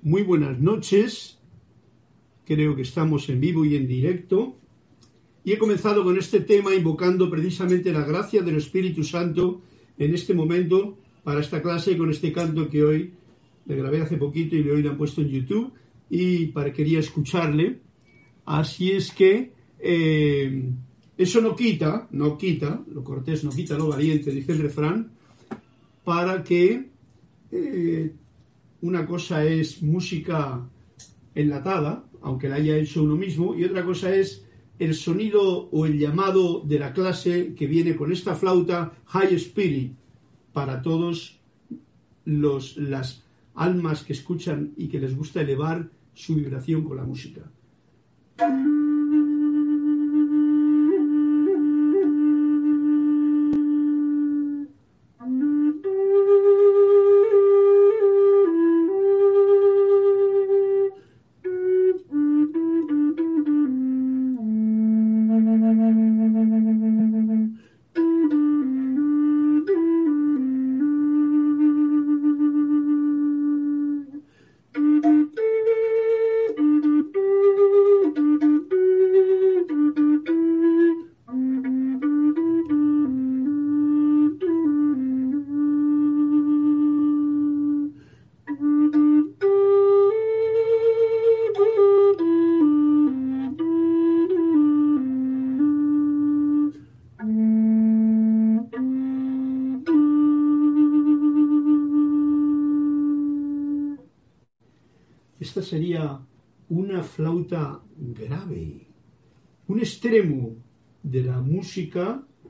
muy buenas noches. Creo que estamos en vivo y en directo. Y he comenzado con este tema invocando precisamente la gracia del Espíritu Santo en este momento para esta clase con este canto que hoy le grabé hace poquito y hoy lo han puesto en YouTube y para quería escucharle. Así es que eh, eso no quita, no quita, lo cortés no quita lo valiente, dice el refrán, para que eh, una cosa es música enlatada, aunque la haya hecho uno mismo, y otra cosa es el sonido o el llamado de la clase que viene con esta flauta High Spirit para todos los, las almas que escuchan y que les gusta elevar su vibración con la música.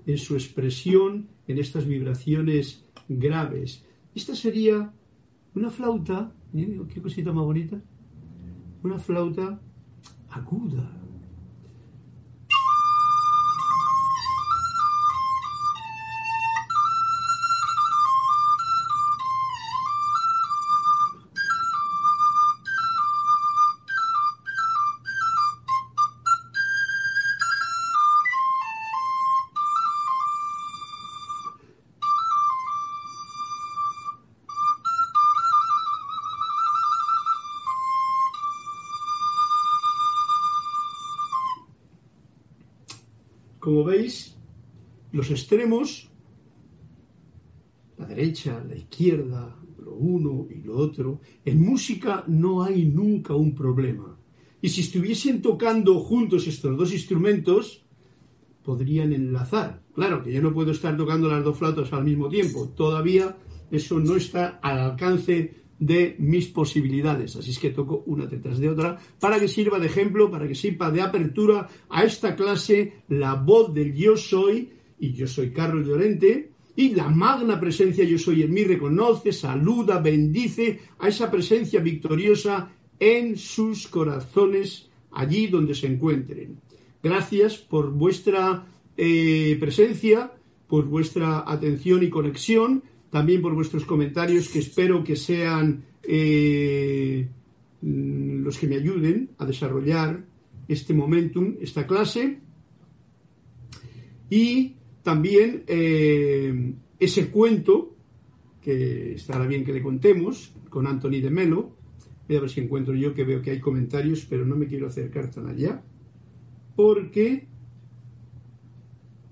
En su expresión en estas vibraciones graves. Esta sería una flauta, miren qué cosita más bonita, una flauta aguda. Como veis, los extremos, la derecha, la izquierda, lo uno y lo otro, en música no hay nunca un problema. Y si estuviesen tocando juntos estos dos instrumentos, podrían enlazar. Claro que yo no puedo estar tocando las dos flautas al mismo tiempo. Todavía eso no está al alcance de mis posibilidades. Así es que toco una detrás de otra para que sirva de ejemplo, para que sirva de apertura a esta clase la voz del yo soy, y yo soy Carlos Llorente, y la magna presencia yo soy en mí reconoce, saluda, bendice a esa presencia victoriosa en sus corazones allí donde se encuentren. Gracias por vuestra eh, presencia, por vuestra atención y conexión también por vuestros comentarios que espero que sean eh, los que me ayuden a desarrollar este momentum, esta clase. Y también eh, ese cuento que estará bien que le contemos, con Anthony de Melo. Voy a ver si encuentro yo que veo que hay comentarios, pero no me quiero acercar tan allá, porque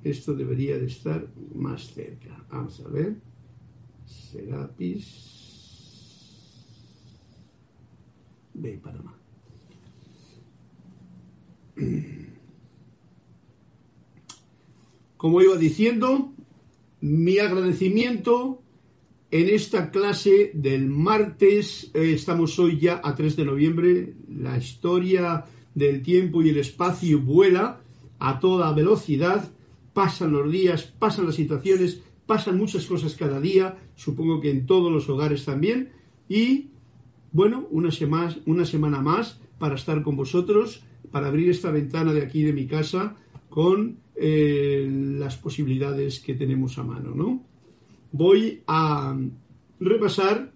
esto debería de estar más cerca. Vamos a ver. Serapis. de Panamá. Como iba diciendo, mi agradecimiento en esta clase del martes, eh, estamos hoy ya a 3 de noviembre, la historia del tiempo y el espacio vuela a toda velocidad, pasan los días, pasan las situaciones, pasan muchas cosas cada día, supongo que en todos los hogares también, y bueno, una semana, más para estar con vosotros, para abrir esta ventana de aquí de mi casa con eh, las posibilidades que tenemos a mano, ¿no? Voy a repasar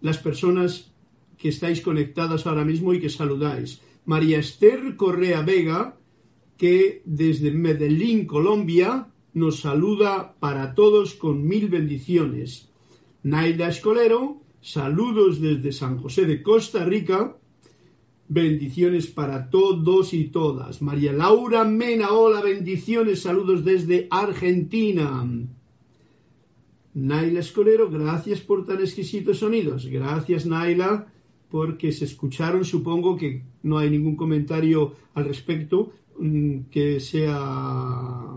las personas que estáis conectadas ahora mismo y que saludáis. María Esther Correa Vega, que desde Medellín, Colombia, nos saluda para todos con mil bendiciones. Naila Escolero, Saludos desde San José de Costa Rica. Bendiciones para todos y todas. María Laura Mena, hola, bendiciones, saludos desde Argentina. Naila Escolero, gracias por tan exquisitos sonidos. Gracias, Naila, porque se escucharon. Supongo que no hay ningún comentario al respecto mm, que sea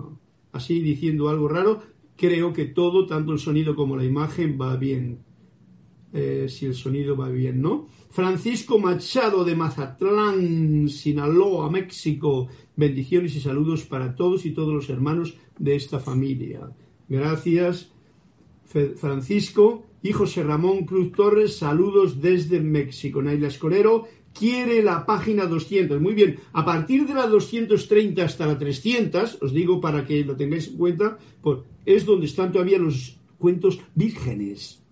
así diciendo algo raro. Creo que todo, tanto el sonido como la imagen, va bien. Eh, si el sonido va bien, ¿no? Francisco Machado de Mazatlán, Sinaloa, México. Bendiciones y saludos para todos y todos los hermanos de esta familia. Gracias, Francisco. Y José Ramón Cruz Torres, saludos desde México. Naila Escolero quiere la página 200. Muy bien, a partir de la 230 hasta la 300, os digo para que lo tengáis en cuenta, pues, es donde están todavía los cuentos vírgenes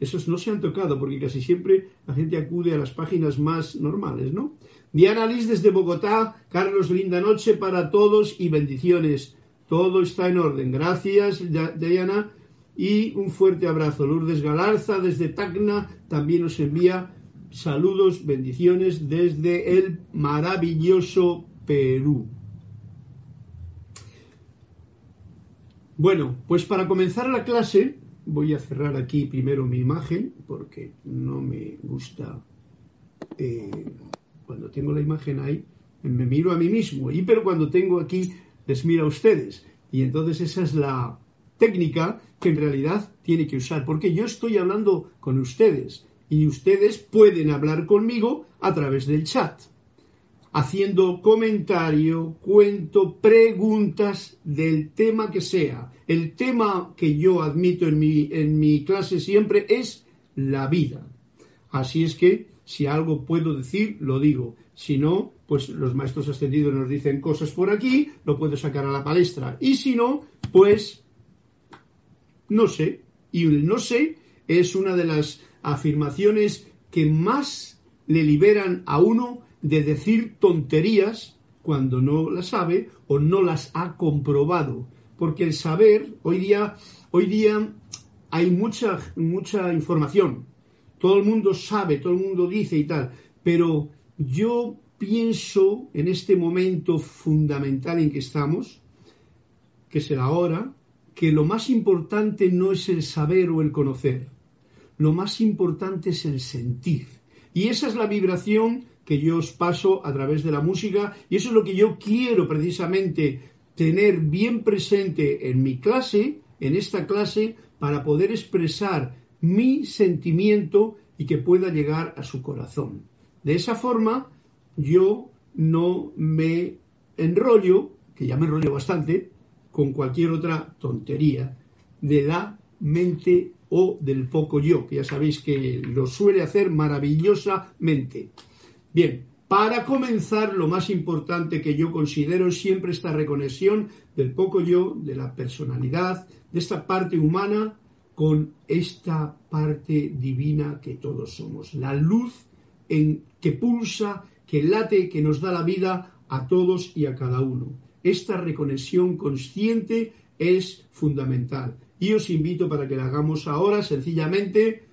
esos no se han tocado porque casi siempre la gente acude a las páginas más normales, ¿no? Diana Liz desde Bogotá, Carlos, linda noche para todos y bendiciones. Todo está en orden. Gracias, Diana. Y un fuerte abrazo. Lourdes Galarza desde Tacna también nos envía saludos, bendiciones desde el maravilloso Perú. Bueno, pues para comenzar la clase voy a cerrar aquí primero mi imagen porque no me gusta eh, cuando tengo la imagen ahí me miro a mí mismo. Y pero cuando tengo aquí les miro a ustedes. Y entonces esa es la técnica que en realidad tiene que usar porque yo estoy hablando con ustedes y ustedes pueden hablar conmigo a través del chat haciendo comentario, cuento, preguntas del tema que sea. El tema que yo admito en mi, en mi clase siempre es la vida. Así es que si algo puedo decir, lo digo. Si no, pues los maestros ascendidos nos dicen cosas por aquí, lo puedo sacar a la palestra. Y si no, pues no sé. Y el no sé es una de las afirmaciones que más le liberan a uno de decir tonterías cuando no las sabe o no las ha comprobado. Porque el saber, hoy día, hoy día hay mucha, mucha información. Todo el mundo sabe, todo el mundo dice y tal. Pero yo pienso en este momento fundamental en que estamos, que es el ahora, que lo más importante no es el saber o el conocer. Lo más importante es el sentir. Y esa es la vibración que yo os paso a través de la música y eso es lo que yo quiero precisamente tener bien presente en mi clase, en esta clase, para poder expresar mi sentimiento y que pueda llegar a su corazón. De esa forma, yo no me enrollo, que ya me enrollo bastante, con cualquier otra tontería de la mente o del poco yo, que ya sabéis que lo suele hacer maravillosamente. Bien, para comenzar, lo más importante que yo considero es siempre esta reconexión del poco yo, de la personalidad, de esta parte humana con esta parte divina que todos somos. La luz en, que pulsa, que late, que nos da la vida a todos y a cada uno. Esta reconexión consciente es fundamental. Y os invito para que la hagamos ahora sencillamente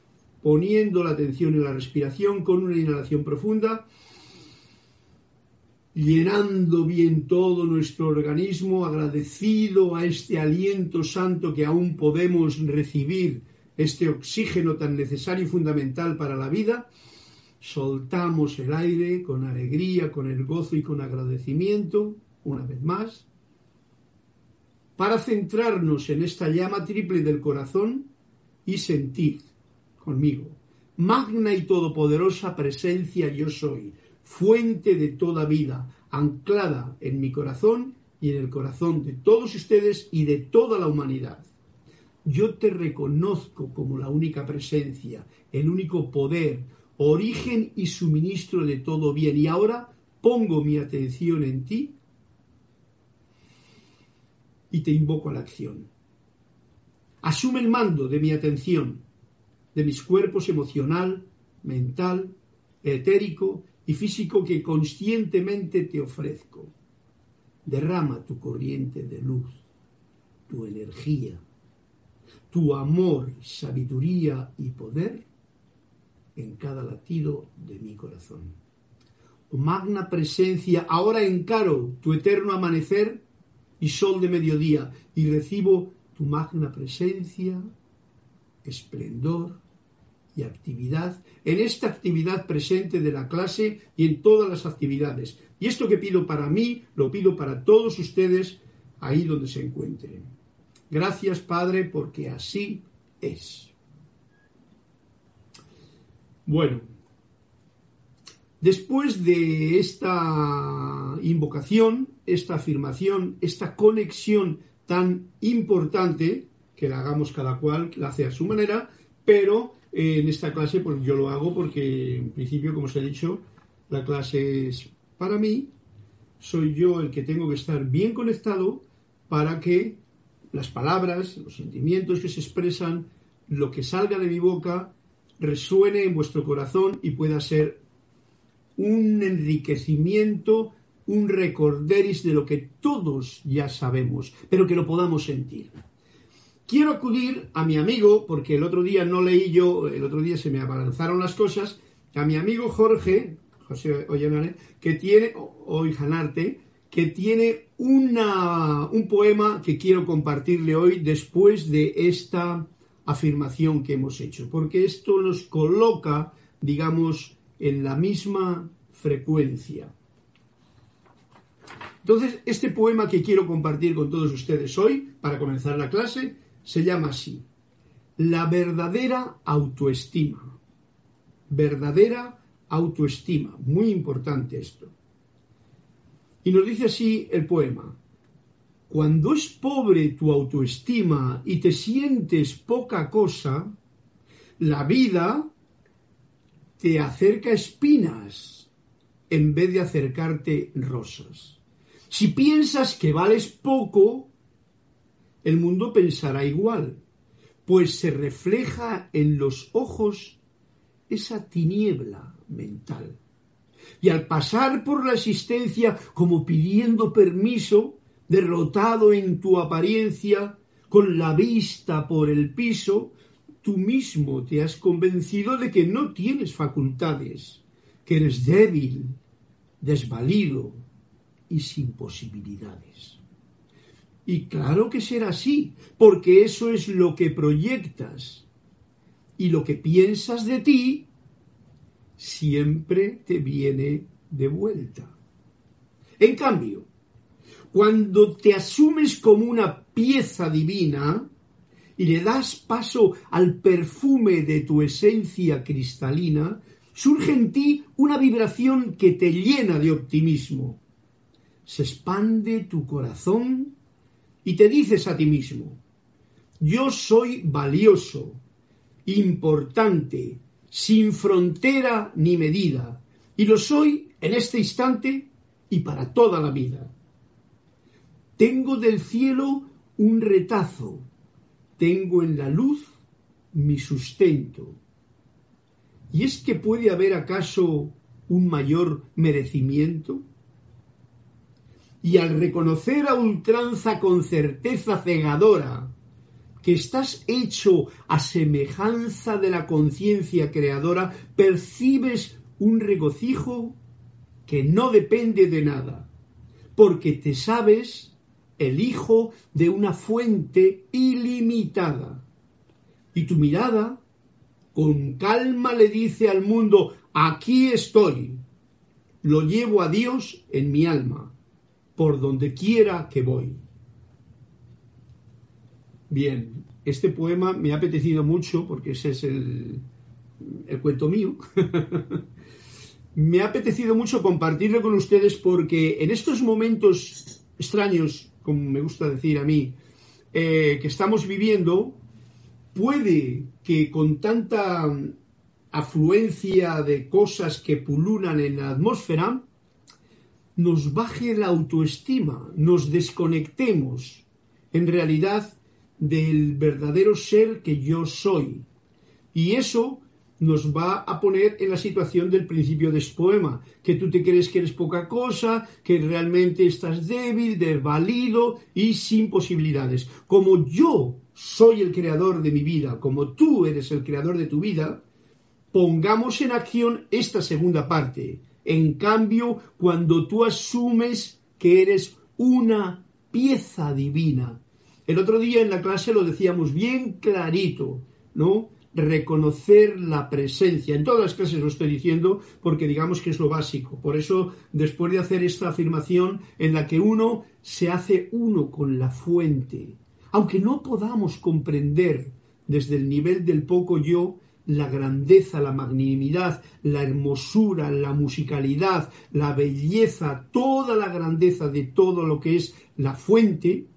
poniendo la atención en la respiración con una inhalación profunda, llenando bien todo nuestro organismo, agradecido a este aliento santo que aún podemos recibir, este oxígeno tan necesario y fundamental para la vida, soltamos el aire con alegría, con el gozo y con agradecimiento, una vez más, para centrarnos en esta llama triple del corazón y sentir conmigo, magna y todopoderosa presencia yo soy, fuente de toda vida, anclada en mi corazón y en el corazón de todos ustedes y de toda la humanidad. Yo te reconozco como la única presencia, el único poder, origen y suministro de todo bien. Y ahora pongo mi atención en ti y te invoco a la acción. Asume el mando de mi atención, de mis cuerpos emocional, mental, etérico y físico que conscientemente te ofrezco. Derrama tu corriente de luz, tu energía, tu amor, sabiduría y poder en cada latido de mi corazón. Oh magna presencia, ahora encaro tu eterno amanecer y sol de mediodía y recibo tu magna presencia, esplendor y actividad en esta actividad presente de la clase y en todas las actividades. Y esto que pido para mí, lo pido para todos ustedes ahí donde se encuentren. Gracias, Padre, porque así es. Bueno, después de esta invocación, esta afirmación, esta conexión tan importante, que la hagamos cada cual, la hace a su manera, pero en esta clase pues yo lo hago porque en principio, como os he dicho, la clase es para mí, soy yo el que tengo que estar bien conectado para que las palabras, los sentimientos que se expresan, lo que salga de mi boca, resuene en vuestro corazón y pueda ser un enriquecimiento, un recorderis de lo que todos ya sabemos, pero que lo podamos sentir. Quiero acudir a mi amigo, porque el otro día no leí yo, el otro día se me abalanzaron las cosas, a mi amigo Jorge, José Ollanare, que tiene, o Janarte, que tiene una, un poema que quiero compartirle hoy después de esta afirmación que hemos hecho, porque esto nos coloca, digamos, en la misma frecuencia. Entonces, este poema que quiero compartir con todos ustedes hoy, para comenzar la clase, se llama así, La verdadera autoestima. Verdadera autoestima. Muy importante esto. Y nos dice así el poema, cuando es pobre tu autoestima y te sientes poca cosa, la vida te acerca espinas en vez de acercarte rosas. Si piensas que vales poco, el mundo pensará igual, pues se refleja en los ojos esa tiniebla mental. Y al pasar por la existencia como pidiendo permiso, derrotado en tu apariencia, con la vista por el piso, tú mismo te has convencido de que no tienes facultades, que eres débil, desvalido y sin posibilidades. Y claro que será así, porque eso es lo que proyectas. Y lo que piensas de ti siempre te viene de vuelta. En cambio, cuando te asumes como una pieza divina y le das paso al perfume de tu esencia cristalina, surge en ti una vibración que te llena de optimismo. Se expande tu corazón y te dices a ti mismo, yo soy valioso, importante, sin frontera ni medida, y lo soy en este instante y para toda la vida. Tengo del cielo un retazo, tengo en la luz mi sustento. ¿Y es que puede haber acaso un mayor merecimiento? Y al reconocer a ultranza con certeza cegadora que estás hecho a semejanza de la conciencia creadora, percibes un regocijo que no depende de nada, porque te sabes el hijo de una fuente ilimitada. Y tu mirada, con calma, le dice al mundo, aquí estoy, lo llevo a Dios en mi alma, por donde quiera que voy. Bien, este poema me ha apetecido mucho, porque ese es el, el cuento mío. me ha apetecido mucho compartirlo con ustedes porque en estos momentos extraños, como me gusta decir a mí, eh, que estamos viviendo, puede que con tanta afluencia de cosas que pululan en la atmósfera, nos baje la autoestima, nos desconectemos en realidad del verdadero ser que yo soy. Y eso nos va a poner en la situación del principio de este poema, que tú te crees que eres poca cosa, que realmente estás débil, desvalido y sin posibilidades. Como yo soy el creador de mi vida, como tú eres el creador de tu vida, pongamos en acción esta segunda parte. En cambio, cuando tú asumes que eres una pieza divina, el otro día en la clase lo decíamos bien clarito, ¿no? Reconocer la presencia. En todas las clases lo estoy diciendo porque digamos que es lo básico. Por eso, después de hacer esta afirmación en la que uno se hace uno con la fuente, aunque no podamos comprender desde el nivel del poco yo, la grandeza, la magnanimidad, la hermosura, la musicalidad, la belleza, toda la grandeza de todo lo que es la fuente,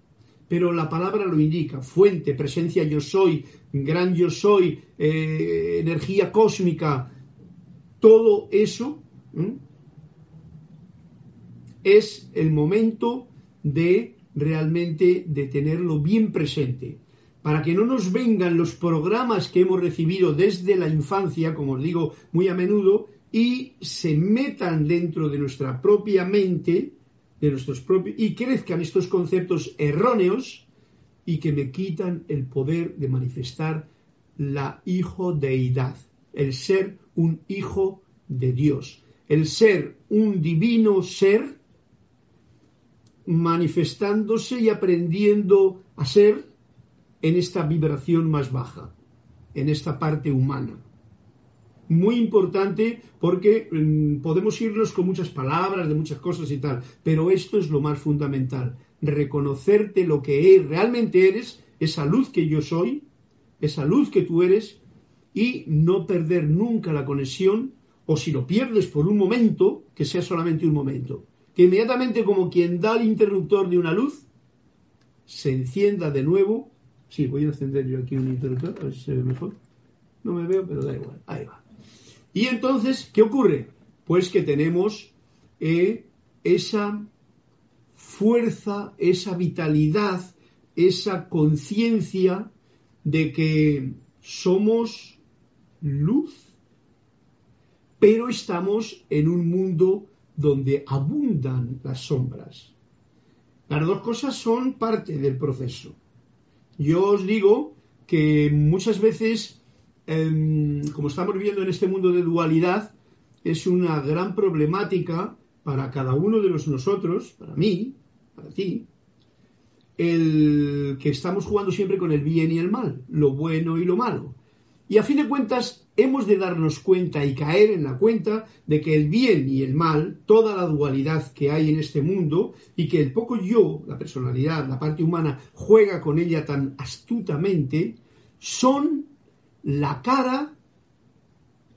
pero la palabra lo indica, fuente, presencia yo soy, gran yo soy, eh, energía cósmica, todo eso es el momento de realmente de tenerlo bien presente, para que no nos vengan los programas que hemos recibido desde la infancia, como os digo muy a menudo, y se metan dentro de nuestra propia mente, de nuestros propios y crezcan estos conceptos erróneos y que me quitan el poder de manifestar la hijo deidad, el ser un hijo de Dios, el ser un divino ser manifestándose y aprendiendo a ser en esta vibración más baja, en esta parte humana muy importante porque mm, podemos irnos con muchas palabras, de muchas cosas y tal, pero esto es lo más fundamental, reconocerte lo que realmente eres, esa luz que yo soy, esa luz que tú eres, y no perder nunca la conexión, o si lo pierdes por un momento, que sea solamente un momento, que inmediatamente como quien da el interruptor de una luz, se encienda de nuevo. Sí, voy a encender yo aquí un interruptor, a ver si se ve mejor. No me veo, pero da igual. Ahí va. Y entonces, ¿qué ocurre? Pues que tenemos eh, esa fuerza, esa vitalidad, esa conciencia de que somos luz, pero estamos en un mundo donde abundan las sombras. Las dos cosas son parte del proceso. Yo os digo que muchas veces Em, como estamos viviendo en este mundo de dualidad, es una gran problemática para cada uno de los nosotros, para mí, para ti, el que estamos jugando siempre con el bien y el mal, lo bueno y lo malo. Y a fin de cuentas, hemos de darnos cuenta y caer en la cuenta de que el bien y el mal, toda la dualidad que hay en este mundo, y que el poco yo, la personalidad, la parte humana, juega con ella tan astutamente, son la cara,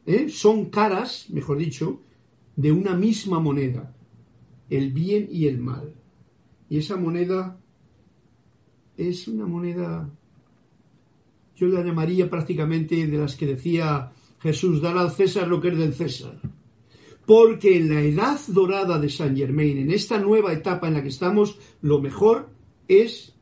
¿eh? son caras, mejor dicho, de una misma moneda, el bien y el mal. Y esa moneda es una moneda, yo la llamaría prácticamente de las que decía Jesús, dar al César lo que es del César. Porque en la edad dorada de San Germain, en esta nueva etapa en la que estamos, lo mejor es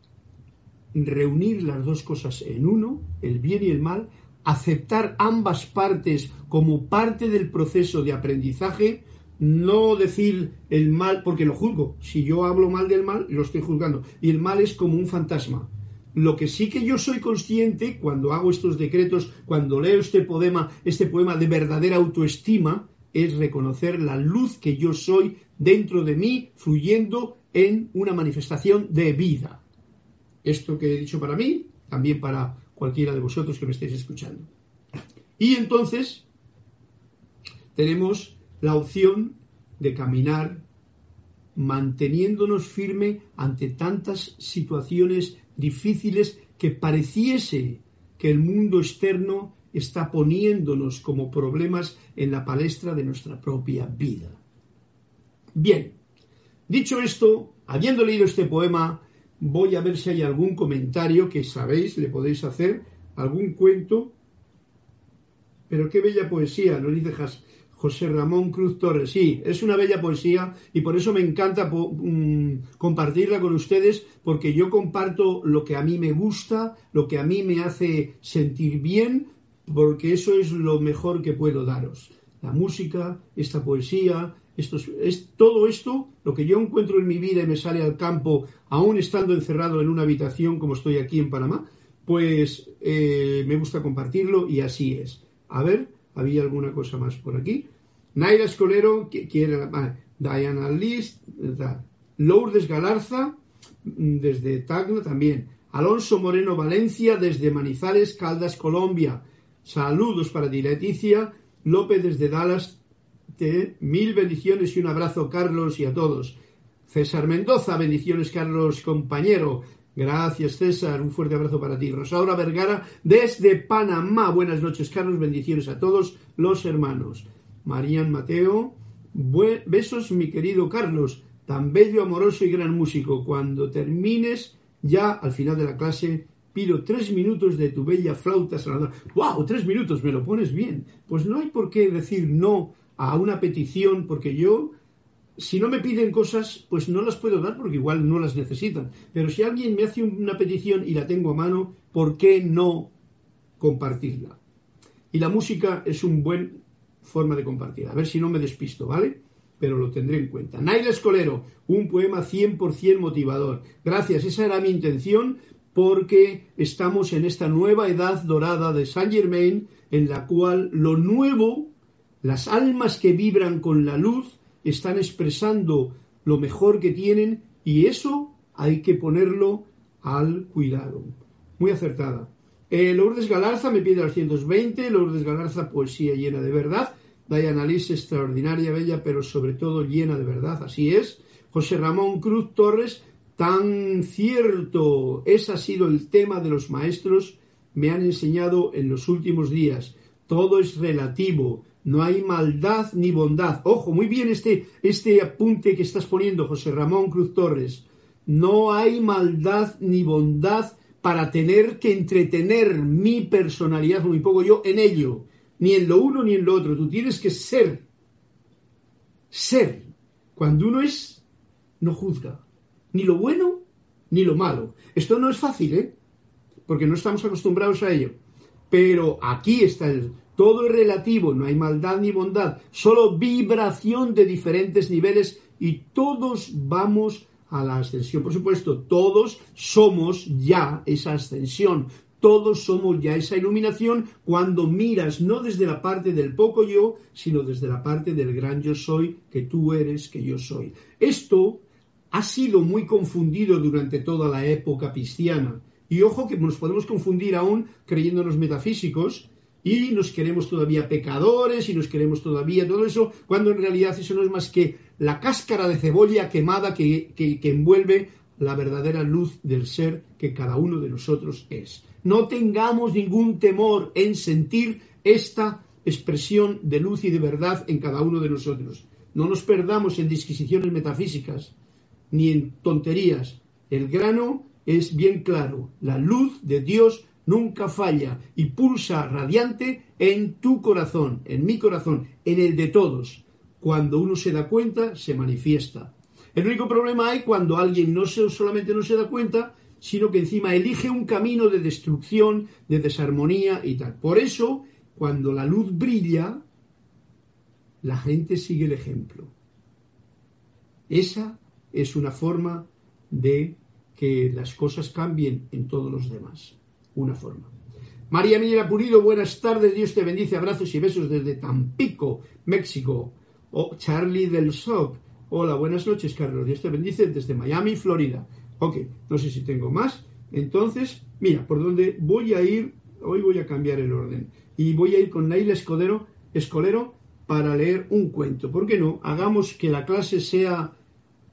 reunir las dos cosas en uno, el bien y el mal, aceptar ambas partes como parte del proceso de aprendizaje, no decir el mal porque lo juzgo. Si yo hablo mal del mal, lo estoy juzgando. Y el mal es como un fantasma. Lo que sí que yo soy consciente cuando hago estos decretos, cuando leo este poema, este poema de verdadera autoestima, es reconocer la luz que yo soy dentro de mí, fluyendo en una manifestación de vida. Esto que he dicho para mí, también para cualquiera de vosotros que me estéis escuchando. Y entonces tenemos la opción de caminar manteniéndonos firme ante tantas situaciones difíciles que pareciese que el mundo externo está poniéndonos como problemas en la palestra de nuestra propia vida. Bien, dicho esto, habiendo leído este poema, voy a ver si hay algún comentario que sabéis, le podéis hacer, algún cuento. Pero qué bella poesía, nos dice José Ramón Cruz Torres. Sí, es una bella poesía y por eso me encanta mm, compartirla con ustedes, porque yo comparto lo que a mí me gusta, lo que a mí me hace sentir bien, porque eso es lo mejor que puedo daros. La música, esta poesía, es, todo esto, lo que yo encuentro en mi vida y me sale al campo, aún estando encerrado en una habitación como estoy aquí en Panamá, pues eh, me gusta compartirlo y así es. A ver, había alguna cosa más por aquí. Naira Escolero, quiere, Diana List, Lourdes Galarza, mm, desde Tacna también. Alonso Moreno Valencia, desde Manizales, Caldas, Colombia. Saludos para ti, Leticia. López desde Dallas, mil bendiciones y un abrazo, Carlos, y a todos. César Mendoza, bendiciones, Carlos, compañero. Gracias, César. Un fuerte abrazo para ti. Rosaura Vergara, desde Panamá. Buenas noches, Carlos. Bendiciones a todos los hermanos. Marían Mateo. besos, mi querido Carlos. Tan bello, amoroso y gran músico. Cuando termines, ya al final de la clase, pido tres minutos de tu bella flauta sanadora. ¡Wow! Tres minutos, me lo pones bien. Pues no hay por qué decir no a una petición, porque yo, si no me piden cosas, pues no las puedo dar porque igual no las necesitan. Pero si alguien me hace una petición y la tengo a mano, ¿por qué no compartirla? Y la música es una buena forma de compartir. A ver si no me despisto, ¿vale? Pero lo tendré en cuenta. Naila Escolero, un poema 100% motivador. Gracias, esa era mi intención porque estamos en esta nueva edad dorada de Saint Germain en la cual lo nuevo las almas que vibran con la luz están expresando lo mejor que tienen y eso hay que ponerlo al cuidado. Muy acertada. Eh, Lourdes Galarza me pide al 120, Lourdes Galarza poesía llena de verdad, Diana Liz extraordinaria, bella, pero sobre todo llena de verdad, así es. José Ramón Cruz Torres, tan cierto, ese ha sido el tema de los maestros, me han enseñado en los últimos días. Todo es relativo, no hay maldad ni bondad. Ojo, muy bien este, este apunte que estás poniendo, José Ramón Cruz Torres. No hay maldad ni bondad para tener que entretener mi personalidad o mi poco yo en ello, ni en lo uno ni en lo otro. Tú tienes que ser. Ser. Cuando uno es, no juzga. Ni lo bueno ni lo malo. Esto no es fácil, ¿eh? Porque no estamos acostumbrados a ello. Pero aquí está el, todo es relativo, no hay maldad ni bondad, solo vibración de diferentes niveles y todos vamos a la ascensión. Por supuesto, todos somos ya esa ascensión, todos somos ya esa iluminación cuando miras no desde la parte del poco yo, sino desde la parte del gran yo soy, que tú eres, que yo soy. Esto ha sido muy confundido durante toda la época cristiana. Y ojo que nos podemos confundir aún creyéndonos metafísicos, y nos queremos todavía pecadores y nos queremos todavía todo eso, cuando en realidad eso no es más que la cáscara de cebolla quemada que, que, envuelve la verdadera luz del ser que cada uno de nosotros es. No tengamos ningún temor en sentir esta expresión de luz y de verdad en cada uno de nosotros. No nos perdamos en disquisiciones metafísicas ni en tonterías. El grano es bien claro. La luz de Dios nunca falla y pulsa radiante en tu corazón, en mi corazón, en el de todos. Cuando uno se da cuenta, se manifiesta. El único problema hay cuando alguien no solamente no se da cuenta, sino que encima elige un camino de destrucción, de desarmonía y tal. Por eso, cuando la luz brilla, la gente sigue el ejemplo. Esa es una forma de que las cosas cambien en todos los demás. Una forma. María Miguel Purido, buenas tardes, Dios te bendice, abrazos y besos desde Tampico, México. O Charlie del SOP, hola, buenas noches, Carlos, Dios te bendice desde Miami, Florida. Ok, no sé si tengo más. Entonces, mira, por dónde voy a ir, hoy voy a cambiar el orden. Y voy a ir con Naila Escudero, Escolero para leer un cuento. ¿Por qué no? Hagamos que la clase sea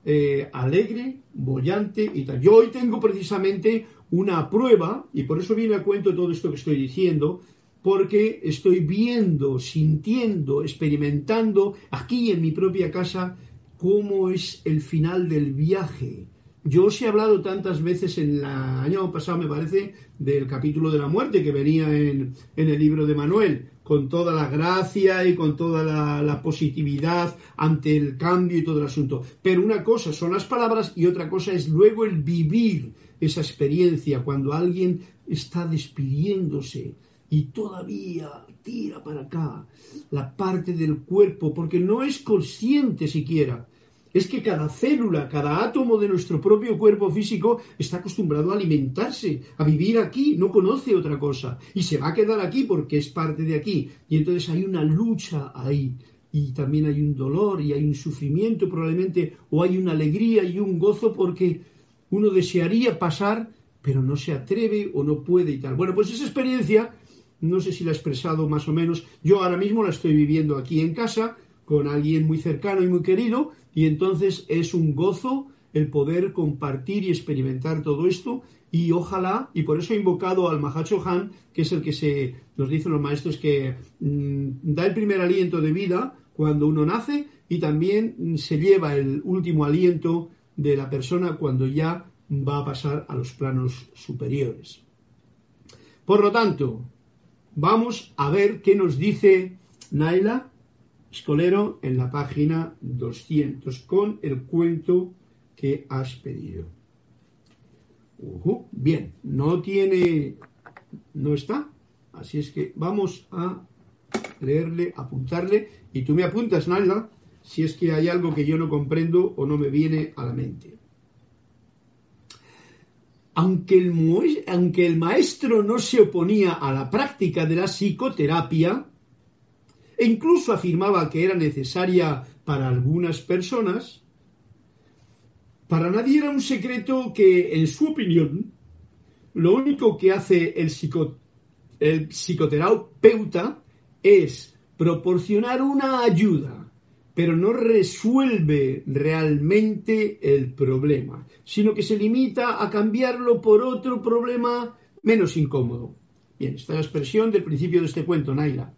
eh, alegre, bollante y tal. Yo hoy tengo precisamente una prueba, y por eso viene a cuento todo esto que estoy diciendo, porque estoy viendo, sintiendo, experimentando aquí en mi propia casa cómo es el final del viaje. Yo os he hablado tantas veces en el año pasado, me parece, del capítulo de la muerte que venía en, en el libro de Manuel con toda la gracia y con toda la, positividad ante el cambio y todo el asunto. Pero una cosa son las palabras y otra cosa es luego el vivir esa experiencia cuando alguien está despidiéndose y todavía tira para acá la parte del cuerpo porque no es consciente siquiera es que cada célula, cada átomo de nuestro propio cuerpo físico está acostumbrado a alimentarse, a vivir aquí, no conoce otra cosa y se va a quedar aquí porque es parte de aquí. Y entonces hay una lucha ahí y también hay un dolor y hay un sufrimiento probablemente o hay una alegría y un gozo porque uno desearía pasar pero no se atreve o no puede y tal. Bueno, pues esa experiencia, no sé si la he expresado más o menos, yo ahora mismo la estoy viviendo aquí en casa con alguien muy cercano y muy querido y entonces es un gozo el poder compartir y experimentar todo esto y ojalá, y por eso he invocado al Mahacho Han, que es el que se nos dicen los maestros que mm, da el primer aliento de vida cuando uno nace y también se lleva el último aliento de la persona cuando ya va a pasar a los planos superiores. Por lo tanto, vamos a ver qué nos dice Naila Escolero en la página 200 con el cuento que has pedido. bien, no tiene, no está. Así es que vamos a leerle, apuntarle y tú me apuntas, Nalda, si es que hay algo que yo no comprendo o no me viene a la mente. Aunque el, aunque el maestro no se oponía a la práctica de la psicoterapia, e incluso afirmaba que era necesaria para algunas personas, para nadie era un secreto que, en su opinión, lo único que hace el, psicoterapeuta es proporcionar una ayuda, pero no resuelve realmente el problema, sino que se limita a cambiarlo por otro problema menos incómodo. Bien, esta es la expresión del principio de este cuento, Naila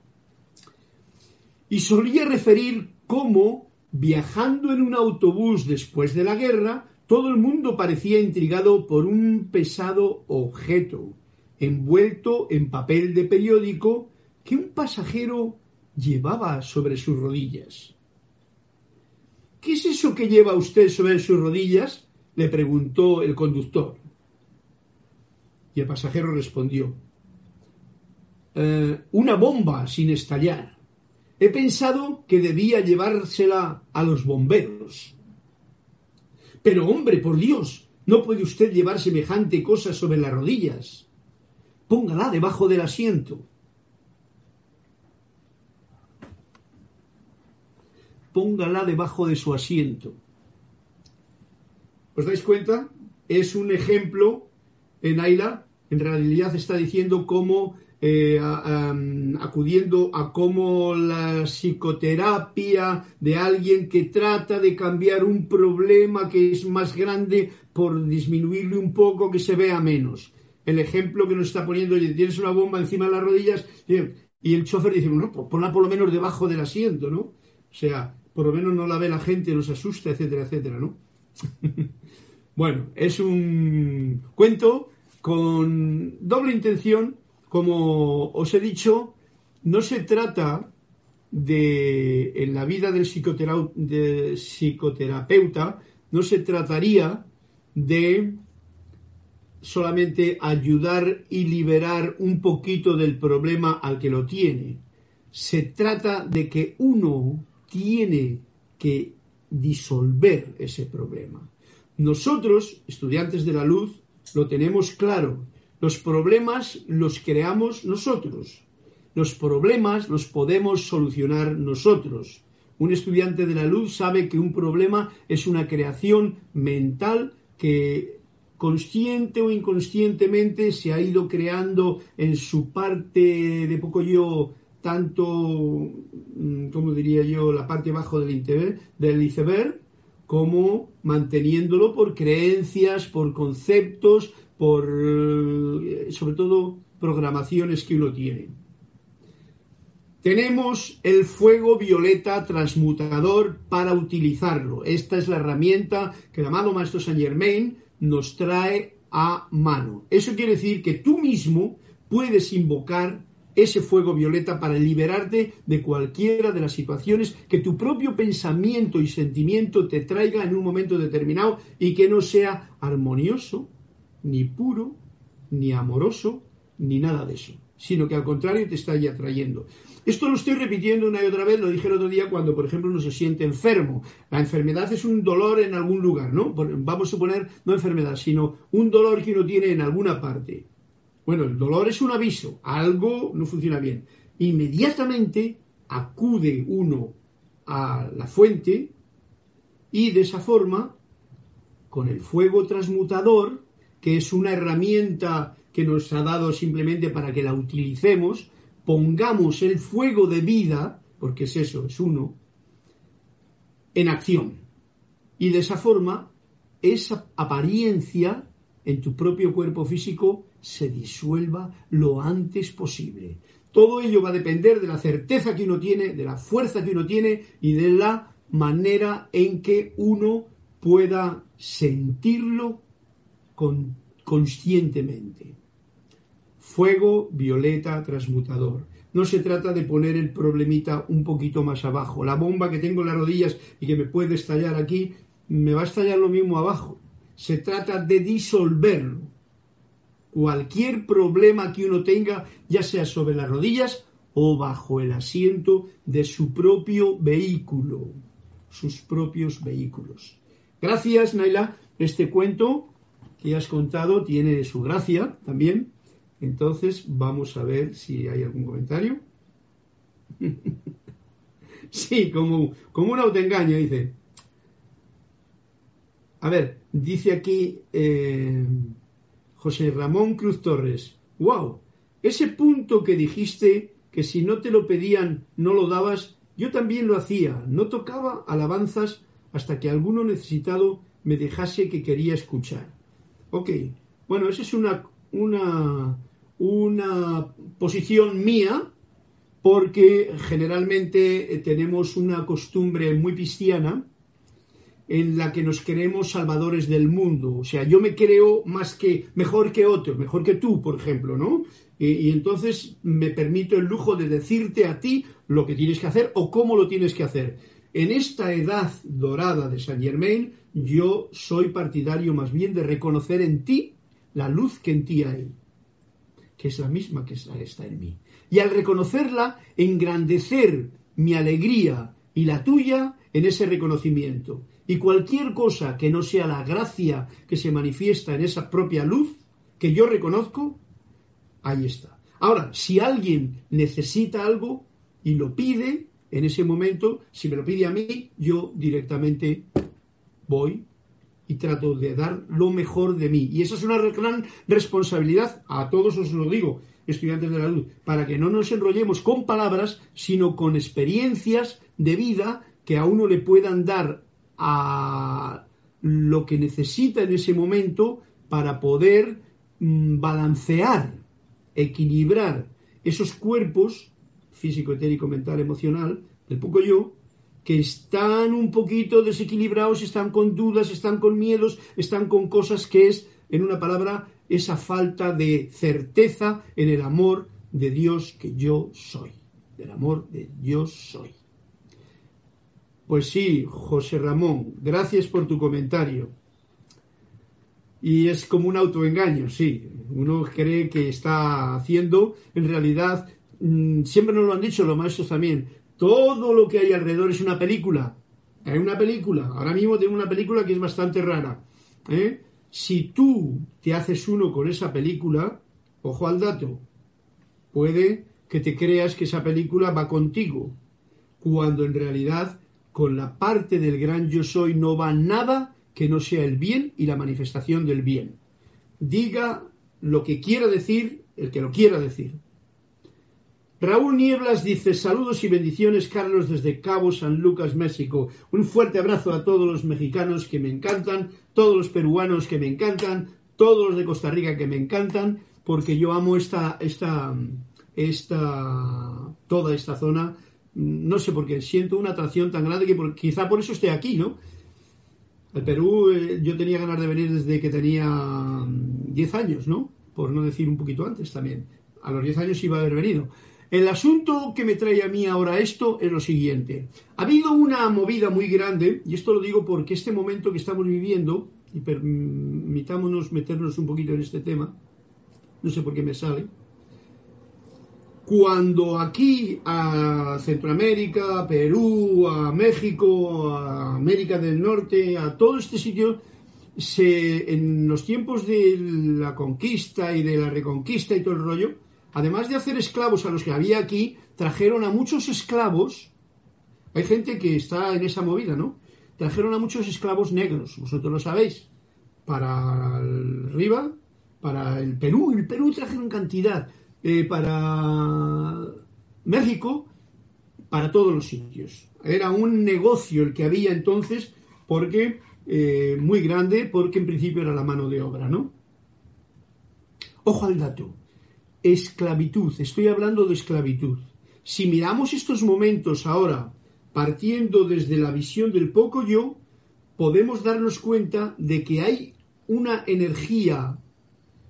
y solía referir cómo, viajando en un autobús después de la guerra, todo el mundo parecía intrigado por un pesado objeto, envuelto en papel de periódico, que un pasajero llevaba sobre sus rodillas. ¿Qué es eso que lleva usted sobre sus rodillas? le preguntó el conductor. Y el pasajero respondió, eh, una bomba sin estallar. He pensado que debía llevársela a los bomberos. Pero hombre, por Dios, no puede usted llevar semejante cosa sobre las rodillas. Póngala debajo del asiento. Póngala debajo de su asiento. ¿Os dais cuenta? Es un ejemplo en Ayla, en realidad está diciendo cómo eh, acudiendo a cómo la psicoterapia de alguien que trata de cambiar un problema que es más grande por disminuirle un poco, que se vea menos. El ejemplo que nos está poniendo, tienes una bomba encima de las rodillas y el chofer dice, no, pues ponla por lo menos debajo del asiento, ¿no? O sea, por lo menos no la ve la gente, no se asusta, etcétera, etcétera, ¿no? bueno, es un cuento con doble intención como os he dicho, no se trata de, en la vida del, psicoterapeuta, no se trataría de solamente ayudar y liberar un poquito del problema al que lo tiene. Se trata de que uno tiene que disolver ese problema. Nosotros, estudiantes de la luz, lo tenemos claro. Los problemas los creamos nosotros. Los problemas los podemos solucionar nosotros. Un estudiante de la luz sabe que un problema es una creación mental que consciente o inconscientemente se ha ido creando en su parte de poco yo tanto, mm, como diría yo, la parte bajo del iceberg, del iceberg como manteniéndolo por creencias, por conceptos, por eh, sobre todo programaciones que uno tiene. Tenemos el fuego violeta transmutador para utilizarlo. Esta es la herramienta que el amado Maestro Saint Germain nos trae a mano. Eso quiere decir que tú mismo puedes invocar ese fuego violeta para liberarte de cualquiera de las situaciones que tu propio pensamiento y sentimiento te traiga en un momento determinado y que no sea armonioso, ni puro, ni amoroso, ni nada de eso, sino que al contrario te está atrayendo. Esto lo estoy repitiendo una y otra vez, lo dije el otro día cuando, por ejemplo, uno se siente enfermo. La enfermedad es un dolor en algún lugar, ¿no? Vamos a suponer, no enfermedad, sino un dolor que uno tiene en alguna parte. Bueno, el dolor es un aviso, algo no funciona bien. Inmediatamente acude uno a la fuente y de esa forma, con el fuego transmutador, que es una herramienta que nos ha dado simplemente para que la utilicemos, pongamos el fuego de vida, porque es eso, es uno, en acción. Y de esa forma, esa apariencia en tu propio cuerpo físico se disuelva lo antes posible. Todo ello va a depender de la certeza que uno tiene, de la fuerza que uno tiene y de la manera en que uno pueda sentirlo conscientemente. Fuego violeta transmutador. No se trata de poner el problemita un poquito más abajo. La bomba que tengo en las rodillas y que me puede estallar aquí, me va a estallar lo mismo abajo. Se trata de disolverlo. Cualquier problema que uno tenga, ya sea sobre las rodillas o bajo el asiento de su propio vehículo, sus propios vehículos. Gracias, Naila. Este cuento que has contado tiene su gracia también. Entonces, vamos a ver si hay algún comentario. sí, como, como un autoengaño, dice. A ver, dice aquí eh, José Ramón Cruz Torres. ¡Wow! Ese punto que dijiste que si no te lo pedían no lo dabas, yo también lo hacía. No tocaba alabanzas hasta que alguno necesitado me dejase que quería escuchar. Ok, bueno, esa es una, una, una posición mía porque generalmente tenemos una costumbre muy cristiana en la que nos creemos salvadores del mundo. O sea, yo me creo más que mejor que otro, mejor que tú, por ejemplo, ¿no? Y, y, entonces me permito el lujo de decirte a ti lo que tienes que hacer o cómo lo tienes que hacer. En esta edad dorada de Saint Germain, yo soy partidario más bien de reconocer en ti la luz que en ti hay, que es la misma que está en mí. Y al reconocerla, engrandecer mi alegría y la tuya en ese reconocimiento. Y cualquier cosa que no sea la gracia que se manifiesta en esa propia luz, que yo reconozco, ahí está. Ahora, si alguien necesita algo y lo pide, en ese momento, si me lo pide a mí, yo directamente voy y trato de dar lo mejor de mí. Y esa es una gran responsabilidad, a todos os lo digo, estudiantes de la luz, para que no nos enrollemos con palabras, sino con experiencias de vida que a uno le puedan dar a lo que necesita en ese momento para poder mm, balancear, equilibrar esos cuerpos físico, etérico, mental, emocional, del poco yo, que están un poquito desequilibrados, están con dudas, están con miedos, están con cosas que es, en una palabra, esa falta de certeza en el amor de Dios que yo soy, del amor de Dios soy. Pues sí, José Ramón, gracias por tu comentario. Y es como un autoengaño, sí. Uno cree que está haciendo, en realidad, mm, siempre nos lo han dicho los maestros también, todo lo que hay alrededor es una película. Hay una película. Ahora mismo tengo una película que es bastante rara. ¿eh? si tú te haces uno con esa película, ojo al dato, puede que te creas que esa película va contigo, cuando en realidad con la parte del gran yo soy no va nada que no sea el bien y la manifestación del bien. Diga lo que quiera decir el que lo quiera decir. Raúl Nieblas dice saludos y bendiciones Carlos desde Cabo San Lucas, México. Un fuerte abrazo a todos los mexicanos que me encantan, todos los peruanos que me encantan, todos los de Costa Rica que me encantan, porque yo amo esta, esta, esta, toda esta zona. No sé por qué, siento una atracción tan grande que quizá por eso esté aquí, ¿no? El Perú eh, yo tenía ganas de venir desde que tenía 10 mm, años, ¿no? Por no decir un poquito antes también. A los 10 años iba a haber venido. El asunto que me trae a mí ahora esto es lo siguiente. Ha habido una movida muy grande, y esto lo digo porque este momento que estamos viviendo, y permitámonos meternos un poquito en este tema, no sé por qué me sale, cuando aquí a Centroamérica, a Perú, a México, a América del Norte, a todo este sitio, se, en los tiempos de la conquista y de la reconquista y todo el rollo, además de hacer esclavos a los que había aquí, trajeron a muchos esclavos. Hay gente que está en esa movida, ¿no? Trajeron a muchos esclavos negros, vosotros lo sabéis, para el Riva, para el Perú, el Perú trajeron cantidad, eh, para México, para todos los sitios. Era un negocio el que había entonces, porque eh, muy grande, porque en principio era la mano de obra, ¿no? Ojo al dato esclavitud, estoy hablando de esclavitud. Si miramos estos momentos ahora, partiendo desde la visión del poco yo, podemos darnos cuenta de que hay una energía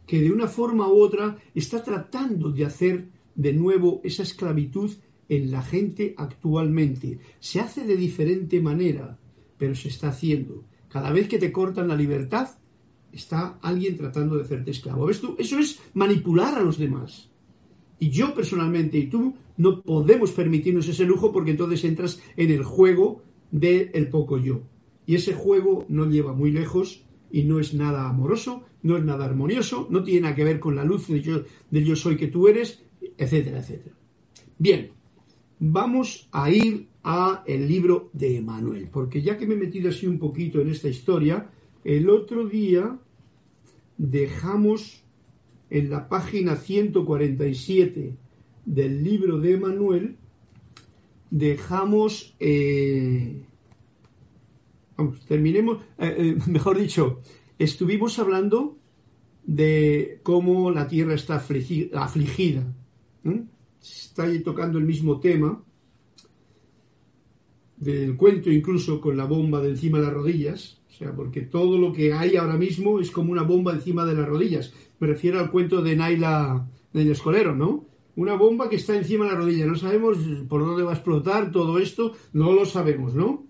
que de una forma u otra está tratando de hacer de nuevo esa esclavitud en la gente actualmente. Se hace de diferente manera, pero se está haciendo. Cada vez que te cortan la libertad, está alguien tratando de hacerte esclavo. ¿Ves tú? Eso es manipular a los demás. Y yo personalmente y tú no podemos permitirnos ese lujo porque entonces entras en el juego del poco yo. Y ese juego no lleva muy lejos y no es nada amoroso, no es nada armonioso, no tiene nada que ver con la luz del yo, del yo soy que tú eres, etcétera, etcétera. Bien, vamos a ir a el libro de Emanuel, porque ya que me he metido así un poquito en esta historia, el otro día dejamos en la página 147 del libro de Emanuel, dejamos, eh, vamos, terminemos, eh, eh, mejor dicho, estuvimos hablando de cómo la tierra está afligida. Está tocando el mismo tema del cuento incluso con la bomba de encima de las rodillas, o sea, porque todo lo que hay ahora mismo es como una bomba encima de las rodillas. Me refiero al cuento de Naila del Escolero, ¿no? Una bomba que está encima de la rodilla. No sabemos por dónde va a explotar todo esto, no lo sabemos, ¿no?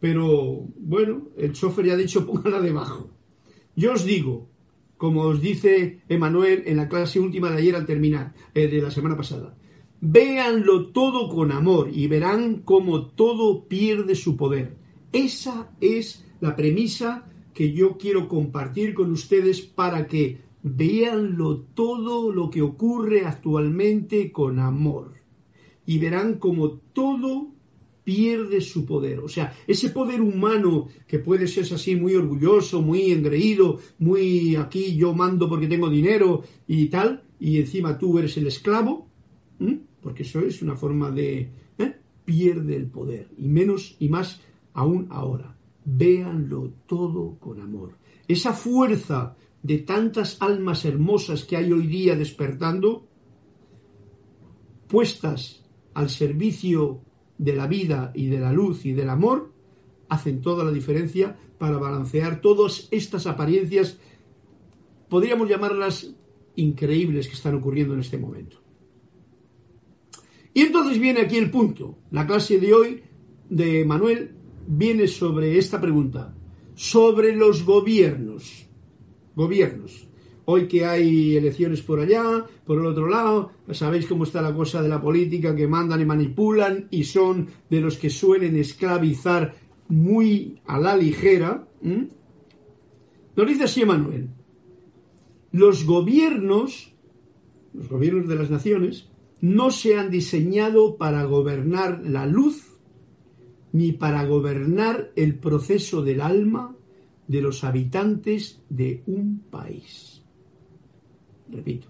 Pero bueno, el chofer ya ha dicho póngala debajo. Yo os digo, como os dice Emanuel en la clase última de ayer al terminar, eh, de la semana pasada, véanlo todo con amor y verán cómo todo pierde su poder. Esa es la premisa que yo quiero compartir con ustedes para que veanlo todo lo que ocurre actualmente con amor y verán como todo pierde su poder. O sea, ese poder humano que puede ser así muy orgulloso, muy engreído, muy aquí yo mando porque tengo dinero y tal, y encima tú eres el esclavo, porque eso es una forma de... ¿eh? pierde el poder, y menos y más aún ahora véanlo todo con amor. Esa fuerza de tantas almas hermosas que hay hoy día despertando, puestas al servicio de la vida y de la luz y del amor, hacen toda la diferencia para balancear todas estas apariencias, podríamos llamarlas increíbles que están ocurriendo en este momento. Y entonces viene aquí el punto. La clase de hoy de Manuel viene sobre esta pregunta, sobre los gobiernos. Gobiernos. Hoy que hay elecciones por allá, por el otro lado, sabéis cómo está la cosa de la política, que mandan y manipulan y son de los que suelen esclavizar muy a la ligera. Nos dice así Emanuel, los gobiernos, los gobiernos de las naciones, no se han diseñado para gobernar la luz ni para gobernar el proceso del alma de los habitantes de un país. Repito,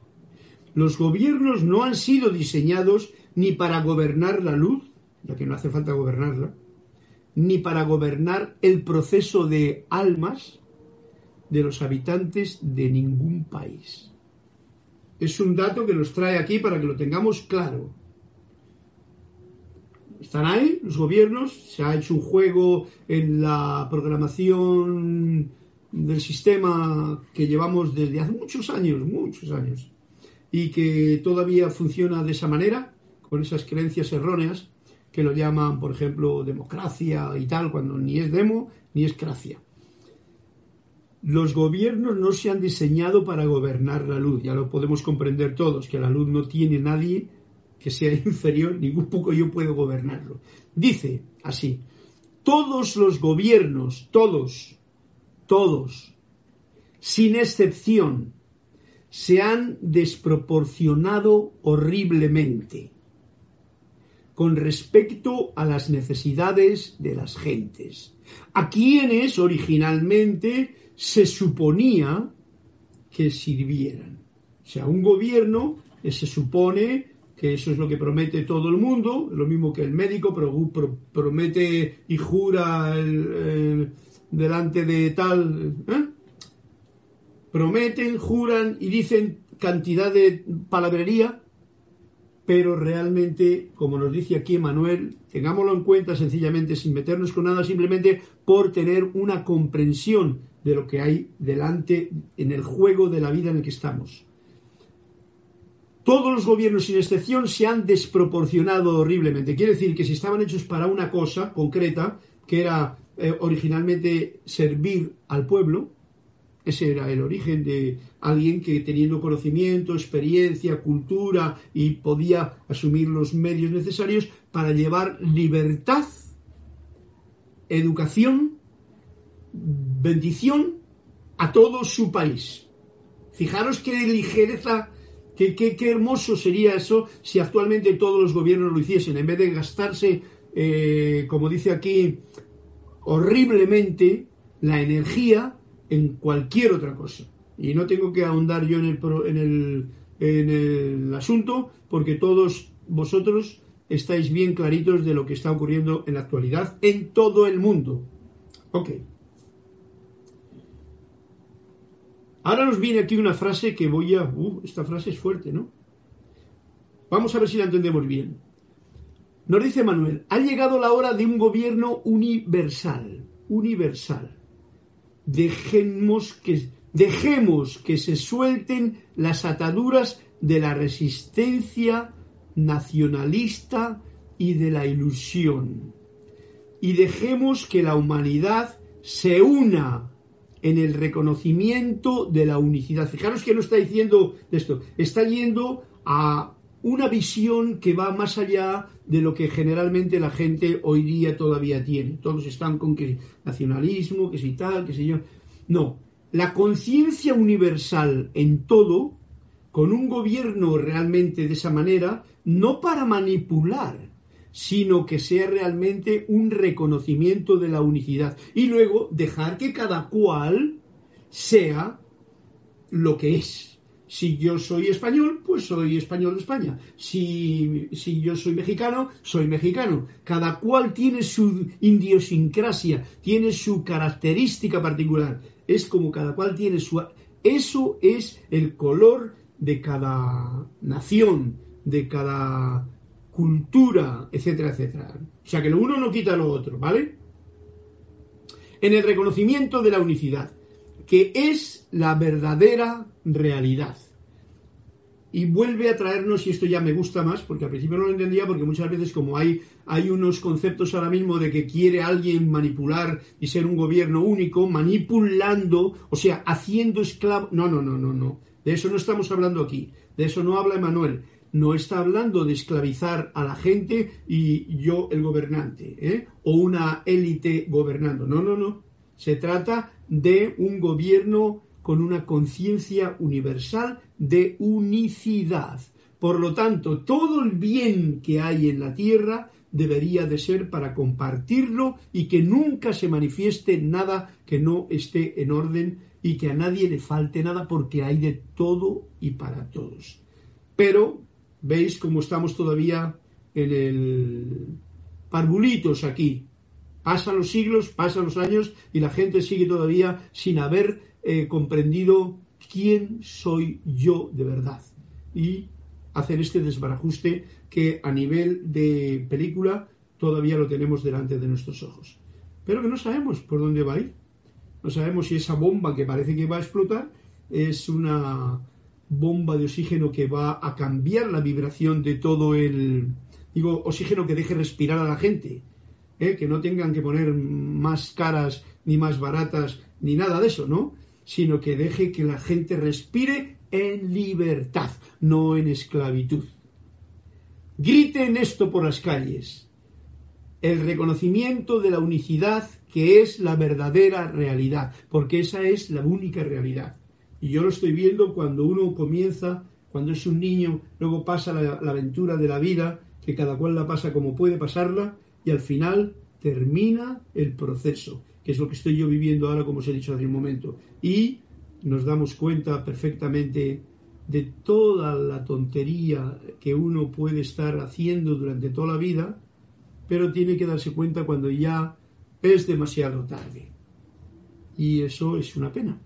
los gobiernos no han sido diseñados ni para gobernar la luz, ya que no hace falta gobernarla, ni para gobernar el proceso de almas de los habitantes de ningún país. Es un dato que nos trae aquí para que lo tengamos claro. Están ahí los gobiernos, se ha hecho un juego en la programación del sistema que llevamos desde hace muchos años, muchos años, y que todavía funciona de esa manera, con esas creencias erróneas que lo llaman, por ejemplo, democracia y tal, cuando ni es demo ni es cracia. Los gobiernos no se han diseñado para gobernar la luz, ya lo podemos comprender todos, que la luz no tiene nadie que sea inferior, ningún poco yo puedo gobernarlo. Dice así, todos los gobiernos, todos, todos, sin excepción, se han desproporcionado horriblemente con respecto a las necesidades de las gentes, a quienes originalmente se suponía que sirvieran. O sea, un gobierno se supone que eso es lo que promete todo el mundo, lo mismo que el médico promete y jura delante de tal, ¿eh? prometen, juran y dicen cantidad de palabrería pero realmente, como nos dice aquí Manuel, tengámoslo en cuenta sencillamente sin meternos con nada, simplemente por tener una comprensión de lo que hay delante en el juego de la vida en el que estamos. Todos los gobiernos, sin excepción, se han desproporcionado horriblemente. Quiere decir que si estaban hechos para una cosa concreta, que era eh, originalmente servir al pueblo, ese era el origen de alguien que teniendo conocimiento, experiencia, cultura y podía asumir los medios necesarios para llevar libertad, educación, bendición a todo su país. Fijaros qué ligereza, qué, qué, hermoso sería eso si actualmente todos los gobiernos lo hiciesen, en vez de gastarse, eh, como dice aquí, horriblemente la energía en cualquier otra cosa. Y no tengo que ahondar yo en el, en el, en el asunto porque todos vosotros estáis bien claritos de lo que está ocurriendo en la actualidad en todo el mundo. Ok. Ahora nos viene aquí una frase que voy a... Uh, esta frase es fuerte, ¿no? Vamos a ver si la entendemos bien. Nos dice Manuel, ha llegado la hora de un gobierno universal. Universal dejemos que, dejemos que se suelten las ataduras de la resistencia nacionalista y de la ilusión. Y dejemos que la humanidad se una en el reconocimiento de la unicidad. Fijaros que no está diciendo esto, está yendo a una visión que va más allá de lo que generalmente la gente hoy día todavía tiene. Todos están con que nacionalismo, que si tal, que si yo. No, la conciencia universal en todo, con un gobierno realmente de esa manera, no para manipular, sino que sea realmente un reconocimiento de la unicidad. Y luego dejar que cada cual sea lo que es si yo soy español, pues soy español de España. Si, si, yo soy mexicano, soy mexicano. Cada cual tiene su idiosincrasia, tiene su característica particular. Es como cada cual tiene su... Eso es el color de cada nación, de cada cultura, etcétera, etcétera. O sea que lo uno no quita lo otro, ¿vale? En el reconocimiento de la unicidad que es la verdadera realidad. Y vuelve a traernos, y esto ya me gusta más, porque al principio no lo entendía, porque muchas veces como hay, hay unos conceptos ahora mismo de que quiere alguien manipular y ser un gobierno único, manipulando, o sea, haciendo esclavo. No, no, no, no, no. De eso no estamos hablando aquí. De eso no habla Emanuel. No está hablando de esclavizar a la gente y yo el gobernante, ¿eh? o una élite gobernando. No, no, no Se trata de un gobierno con una conciencia universal de unicidad. Por lo tanto, todo el bien que hay en la tierra debería de ser para compartirlo y que nunca se manifieste nada que no esté en orden y que a nadie le falte nada porque hay de todo y para todos. Pero veis cómo estamos todavía en el parvulitos aquí. Pasan los siglos, pasan los años y la gente sigue todavía sin haber eh, comprendido quién soy yo de verdad. Y hacer este desbarajuste que a nivel de película todavía lo tenemos delante de nuestros ojos. Pero que no sabemos por dónde va a ir. No sabemos si esa bomba que parece que va a explotar es una bomba de oxígeno que va a cambiar la vibración de todo el, digo, oxígeno que deje respirar a la gente, ¿eh? que no tengan que poner más caras ni más baratas ni nada de eso, ¿no? Sino que deje que la gente respire en libertad, no en esclavitud. Griten esto por las calles. El reconocimiento de la unicidad que es la verdadera realidad, porque esa es la única realidad. Y yo lo estoy viendo cuando uno comienza, cuando es un niño, luego pasa la, aventura de la vida, que cada cual la pasa como puede pasarla, y al final termina el proceso, que es lo que estoy yo viviendo ahora, como os he dicho hace un momento. Y nos damos cuenta perfectamente de toda la tontería que uno puede estar haciendo durante toda la vida, pero tiene que darse cuenta cuando ya es demasiado tarde. Y eso es una pena.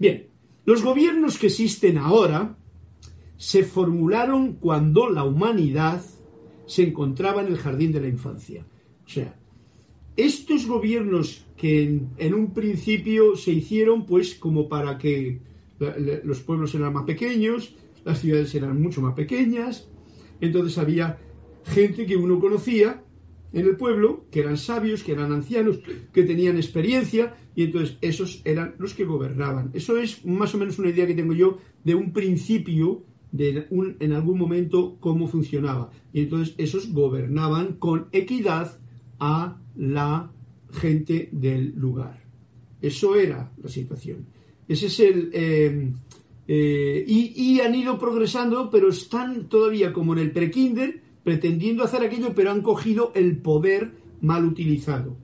Bien, los gobiernos que existen ahora se formularon cuando la humanidad se encontraba en el jardín de la infancia. O sea, estos gobiernos que en, un principio se hicieron pues como para que los pueblos eran más pequeños, las ciudades eran mucho más pequeñas, entonces había gente que uno conocía en el pueblo, que eran sabios, que eran ancianos, que tenían experiencia, y entonces esos eran los que gobernaban. Eso es más o menos una idea que tengo yo de un principio, de un, en algún momento, cómo funcionaba. Y entonces esos gobernaban con equidad a la gente del lugar. Eso era la situación. Ese es el... Eh, eh, y, y han ido progresando, pero están todavía como en el prekinder, pretendiendo hacer aquello, pero han cogido el poder mal utilizado.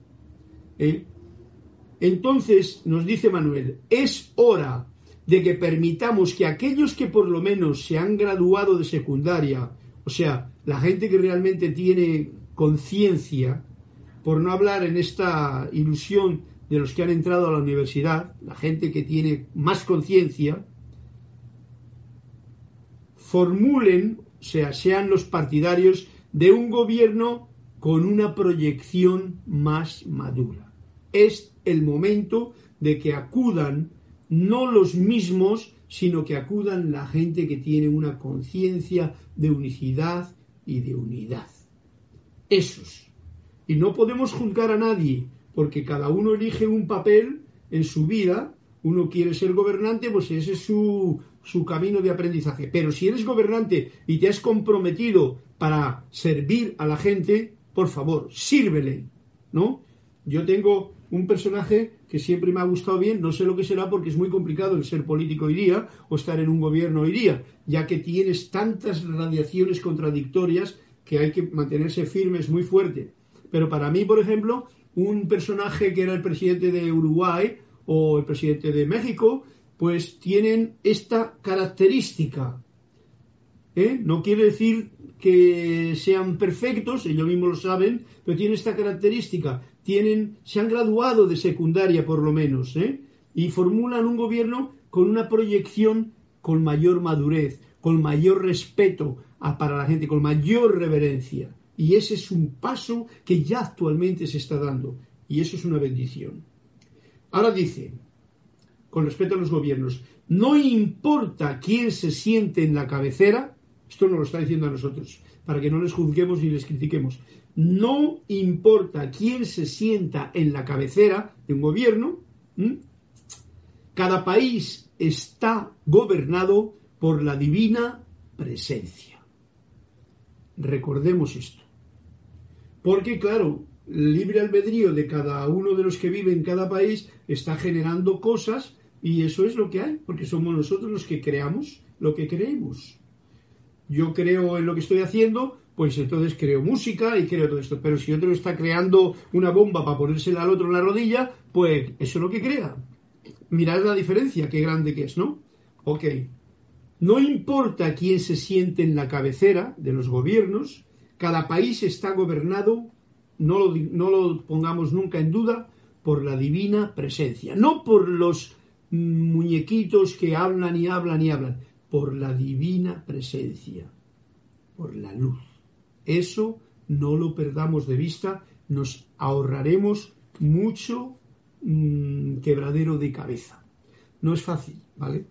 ¿Eh? Entonces, nos dice Manuel, es hora de que permitamos que aquellos que por lo menos se han graduado de secundaria, o sea, la gente que realmente tiene conciencia, por no hablar en esta ilusión de los que han entrado a la universidad, la gente que tiene más conciencia, formulen o sea, sean los partidarios de un gobierno con una proyección más madura. Es el momento de que acudan no los mismos, sino que acudan la gente que tiene una conciencia de unicidad y de unidad. Esos. Y no podemos juzgar a nadie, porque cada uno elige un papel en su vida. Uno quiere ser gobernante, pues ese es su, su camino de aprendizaje. Pero si eres gobernante y te has comprometido para servir a la gente, por favor, sírvele, ¿no? Yo tengo un personaje que siempre me ha gustado bien, no sé lo que será porque es muy complicado el ser político hoy día o estar en un gobierno hoy día, ya que tienes tantas radiaciones contradictorias que hay que mantenerse firmes muy fuerte. Pero para mí, por ejemplo, un personaje que era el presidente de Uruguay o el presidente de México, pues tienen esta característica. ¿eh? No quiere decir que sean perfectos, ellos mismos lo saben, pero tienen esta característica. Tienen, se han graduado de secundaria por lo menos, ¿eh? y formulan un gobierno con una proyección con mayor madurez, con mayor respeto para la gente, con mayor reverencia. Y ese es un paso que ya actualmente se está dando. Y eso es una bendición. Ahora dice, con respecto a los gobiernos. No importa quién se siente en la cabecera, esto nos lo está diciendo a nosotros, para que no les juzguemos ni les critiquemos. No importa quién se sienta en la cabecera de un gobierno, cada país está gobernado por la divina presencia. Recordemos esto. Porque, claro, libre albedrío de cada uno de los que vive en cada país está generando cosas y eso es lo que hay, porque somos nosotros los que creamos lo que creemos. Yo creo en lo que estoy haciendo, pues entonces creo música y creo todo esto. Pero si otro está creando una bomba para ponérsela al otro en la rodilla, pues eso es lo que crea. Mirad la diferencia, qué grande que es, ¿no? Ok. No importa quién se siente en la cabecera de los gobiernos, cada país está gobernado no lo, pongamos nunca en duda, por la divina presencia, no por los muñequitos que hablan y hablan y hablan, por la divina presencia, por la luz. Eso no lo perdamos de vista, nos ahorraremos mucho mm, quebradero de cabeza. No es fácil, ¿vale?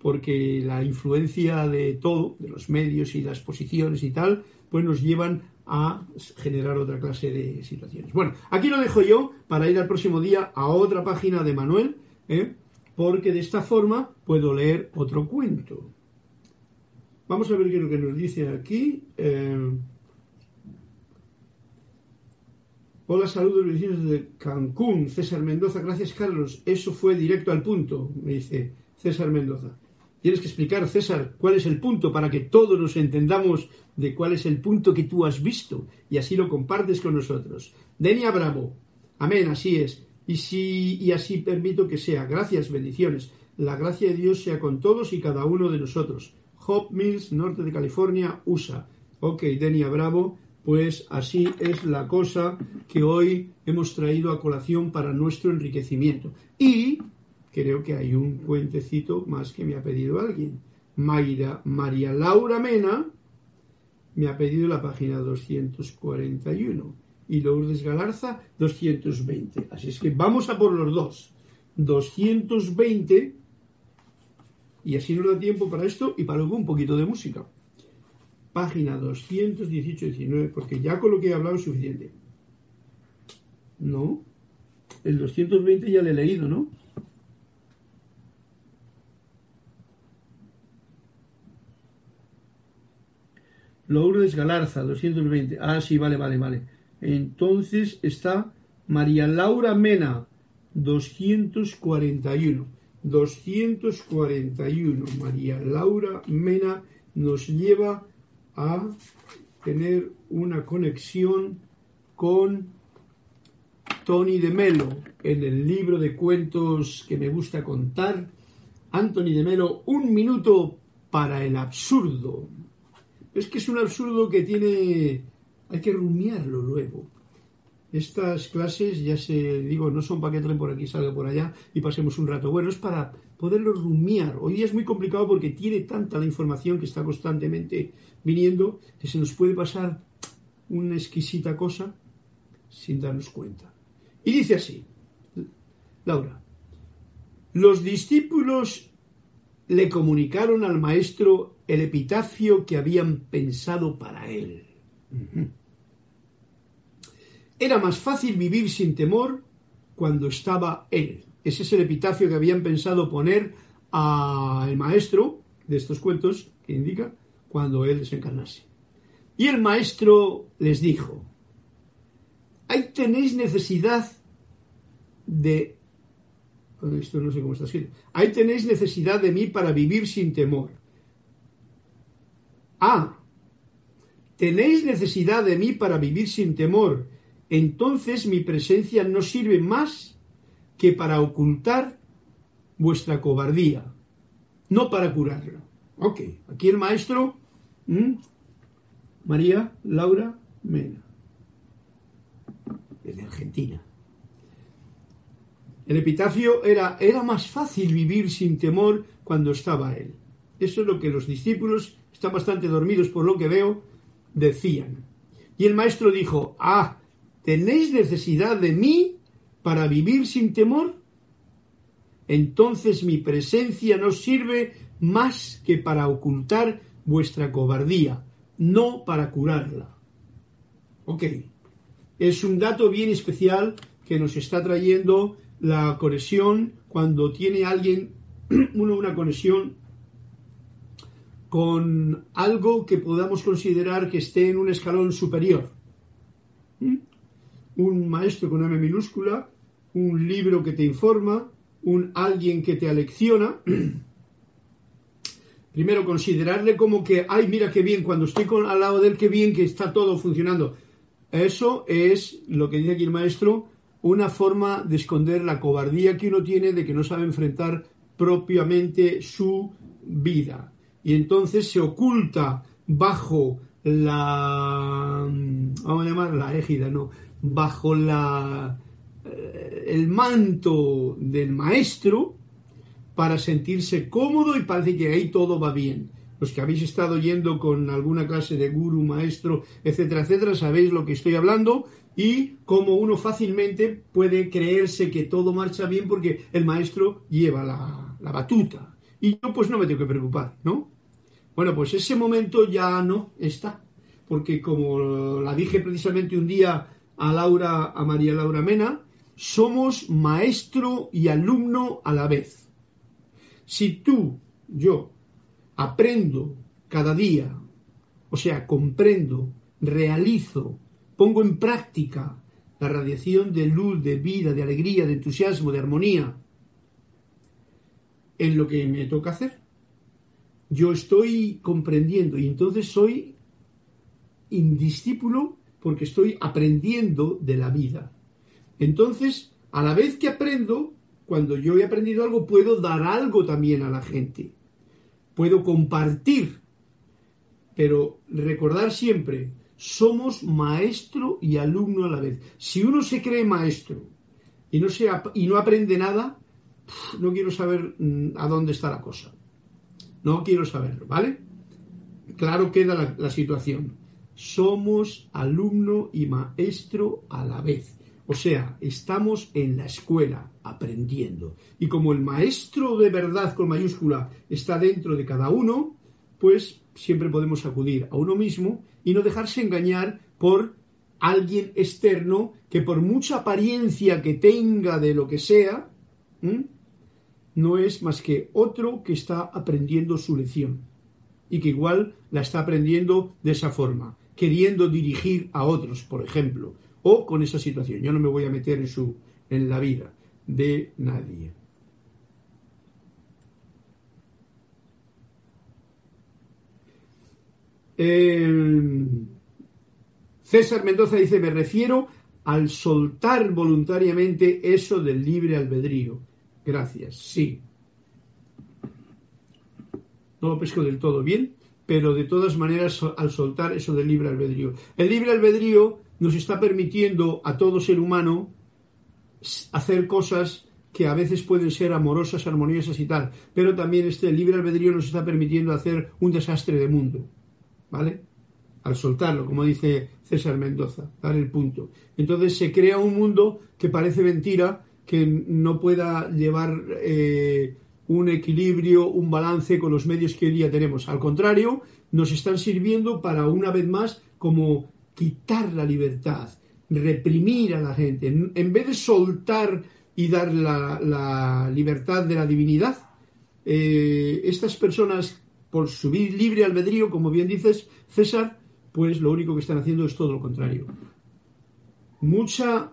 Porque la influencia de todo, de los medios y las posiciones y tal, pues nos llevan a generar otra clase de situaciones. Bueno, aquí lo dejo yo para ir al próximo día a otra página de Manuel, ¿eh? Porque de esta forma puedo leer otro cuento. Vamos a ver qué es lo que nos dice aquí. Eh, Hola, saludos vecinos de Cancún, César Mendoza. Gracias, Carlos. Eso fue directo al punto, me dice César Mendoza. Tienes que explicar, César, cuál es el punto para que todos nos entendamos de cuál es el punto que tú has visto y así lo compartes con nosotros. Denia Bravo. Amén, así es. Y, si, y así permito que sea. Gracias, bendiciones. La gracia de Dios sea con todos y cada uno de nosotros. Hop Mills, norte de California, USA. Ok, Denia Bravo, pues así es la cosa que hoy hemos traído a colación para nuestro enriquecimiento. Y creo que hay un cuentecito más que me ha pedido alguien. Mayra, María Laura Mena me ha pedido la página 241 y Lourdes Galarza 220. Así es que vamos a por los dos. 220 y así nos da tiempo para esto y para luego un poquito de música. Página 218-19, porque ya con lo que he hablado es suficiente. No, el 220 ya le he leído, ¿no? Lourdes Galarza, 220. Ah, sí, vale, vale, vale. Entonces está María Laura Mena, 241. 241. María Laura Mena nos lleva a tener una conexión con Tony de Melo en el libro de cuentos que me gusta contar. Anthony de Melo, un minuto para el absurdo. Es que es un absurdo que tiene, hay que rumiarlo luego. Estas clases, ya se digo, no son para que entren por aquí, salga por allá y pasemos un rato. Bueno, es para poderlo rumiar. Hoy día es muy complicado porque tiene tanta la información que está constantemente viniendo que se nos puede pasar una exquisita cosa sin darnos cuenta. Y dice así, Laura, los discípulos le comunicaron al maestro el epitafio que habían pensado para él. Era más fácil vivir sin temor cuando estaba él. Ese es el epitafio que habían pensado poner al maestro de estos cuentos que indica cuando él desencarnase. Y el maestro les dijo, ahí tenéis necesidad de... Esto no sé cómo está escrito. Ahí tenéis necesidad de mí para vivir sin temor. Ah, tenéis necesidad de mí para vivir sin temor, entonces mi presencia no sirve más que para ocultar vuestra cobardía, no para curarla. Ok, aquí el maestro, María Laura Mena, de Argentina. El epitafio era, era más fácil vivir sin temor cuando estaba él. Eso es lo que los discípulos están bastante dormidos por lo que veo, decían. Y el maestro dijo, ah, ¿tenéis necesidad de mí para vivir sin temor? Entonces mi presencia no sirve más que para ocultar vuestra cobardía, no para curarla. Ok, es un dato bien especial que nos está trayendo la conexión cuando tiene alguien uno una conexión con algo que podamos considerar que esté en un escalón superior. ¿Mm? un maestro con M minúscula, un libro que te informa, un alguien que te alecciona. Primero, considerarle como que, ay, mira qué bien, cuando estoy con, al lado de él, qué bien que está todo funcionando. Eso es lo que dice aquí el maestro, una forma de esconder la cobardía que uno tiene de que no sabe enfrentar propiamente su vida. Y entonces se oculta bajo la, vamos a llamar la égida, no, bajo la, eh, el manto del maestro para sentirse cómodo y parece que ahí todo va bien. Los que habéis estado yendo con alguna clase de guru, maestro, etcétera, etcétera, sabéis lo que estoy hablando y cómo uno fácilmente puede creerse que todo marcha bien porque el maestro lleva la, la batuta. Y yo pues no me tengo que preocupar, ¿no? Bueno, pues ese momento ya no está, porque como la dije precisamente un día a Laura, a María Laura Mena, somos maestro y alumno a la vez. Si tú, yo, aprendo cada día, o sea, comprendo, realizo, pongo en práctica la radiación de luz, de vida, de alegría, de entusiasmo, de armonía, en lo que me toca hacer, yo estoy comprendiendo y entonces soy indiscípulo porque estoy aprendiendo de la vida. Entonces, a la vez que aprendo, cuando yo he aprendido algo, puedo dar algo también a la gente. Puedo compartir. Pero recordar siempre, somos maestro y alumno a la vez. Si uno se cree maestro y no, se, y no aprende nada, no quiero saber mm, a dónde está la cosa. No quiero saberlo, ¿vale? Claro queda la, situación. Somos alumno y maestro a la vez. O sea, estamos en la escuela aprendiendo. Y como el maestro de verdad con mayúscula está dentro de cada uno, pues siempre podemos acudir a uno mismo y no dejarse engañar por alguien externo que por mucha apariencia que tenga de lo que sea, no es más que otro que está aprendiendo su lección y que igual la está aprendiendo de esa forma, queriendo dirigir a otros, por ejemplo, o con esa situación. Yo no me voy a meter en su en la vida de nadie. César Mendoza dice, me refiero al soltar voluntariamente eso del libre albedrío Gracias, sí. No lo pesco del todo bien, pero de todas maneras al soltar eso del libre albedrío. El libre albedrío nos está permitiendo a todo ser humano hacer cosas que a veces pueden ser amorosas, armoniosas y tal, pero también este libre albedrío nos está permitiendo hacer un desastre de mundo, ¿vale? Al soltarlo, como dice César Mendoza, dar el punto. Entonces se crea un mundo que parece mentira, que no pueda llevar eh, un equilibrio, un balance con los medios que hoy día tenemos. Al contrario, nos están sirviendo para una vez más como quitar la libertad, reprimir a la gente. En, vez de soltar y dar la, libertad de la divinidad, eh, estas personas, por su libre albedrío, como bien dices, César, pues lo único que están haciendo es todo lo contrario. Mucha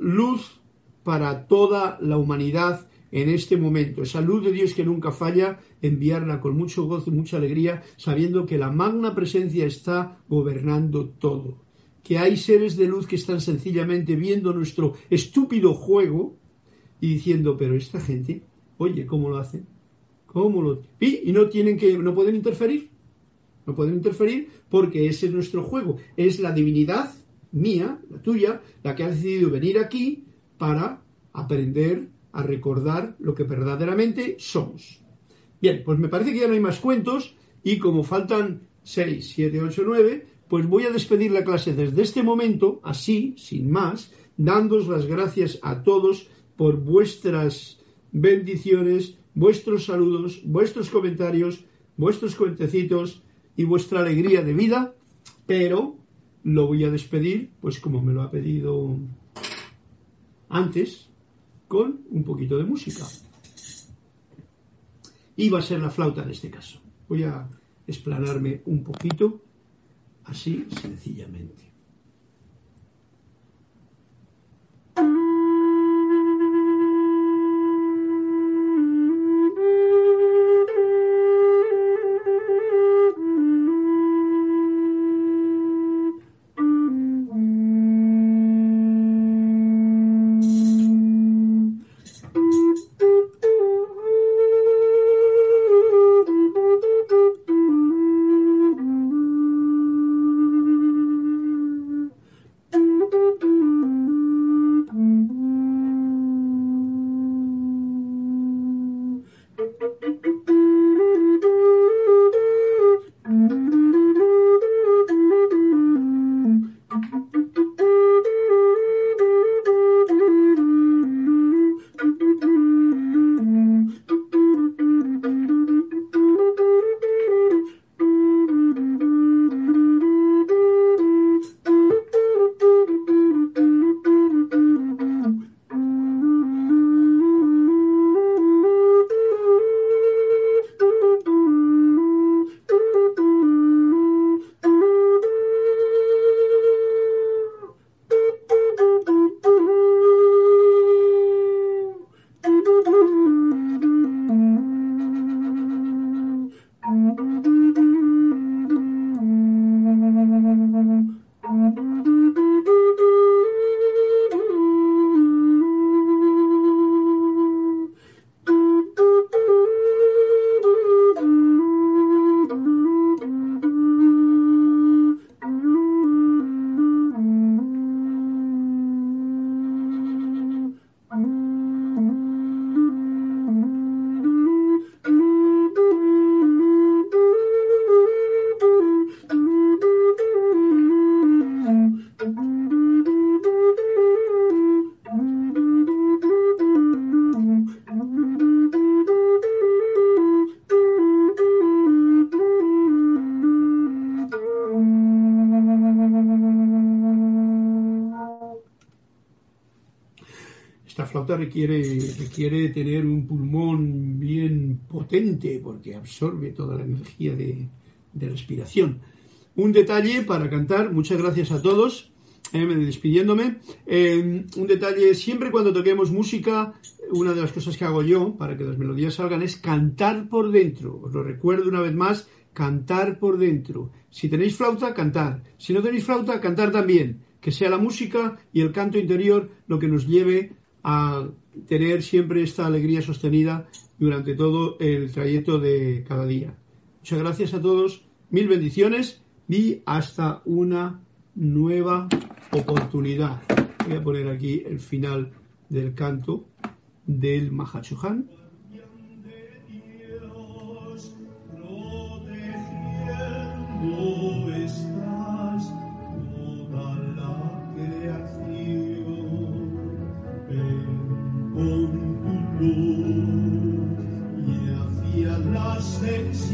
luz para toda la humanidad en este momento. Esa luz de Dios que nunca falla, enviarla con mucho gozo y mucha alegría, sabiendo que la magna presencia está gobernando todo. Que hay seres de luz que están sencillamente viendo nuestro estúpido juego y diciendo, pero esta gente, oye, ¿cómo lo hacen? ¿Cómo lo y, y no tienen que, no pueden interferir. No pueden interferir porque ese es nuestro juego. Es la divinidad mía, la tuya, la que ha decidido venir aquí para aprender a recordar lo que verdaderamente somos. Bien, pues me parece que ya no hay más cuentos y como faltan 6, 7, 8, 9, pues voy a despedir la clase desde este momento, así, sin más, dándos las gracias a todos por vuestras bendiciones, vuestros saludos, vuestros comentarios, vuestros cuentecitos y vuestra alegría de vida, pero lo voy a despedir, pues como me lo ha pedido antes con un poquito de música. Y va a ser la flauta en este caso. Voy a explanarme un poquito, así sencillamente. Esta flauta requiere, requiere tener un pulmón bien potente porque absorbe toda la energía de, respiración. Un detalle para cantar, muchas gracias a todos, eh, despidiéndome. Eh, un detalle, siempre cuando toquemos música, una de las cosas que hago yo para que las melodías salgan es cantar por dentro. Os lo recuerdo una vez más, cantar por dentro. Si tenéis flauta, cantar. Si no tenéis flauta, cantar también. Que sea la música y el canto interior lo que nos lleve a tener siempre esta alegría sostenida durante todo el trayecto de cada día. Muchas gracias a todos, mil bendiciones y hasta una nueva oportunidad. Voy a poner aquí el final del canto del Mahachohan. bendiréis. Y hacia la ascensión.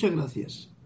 Muchas gracias.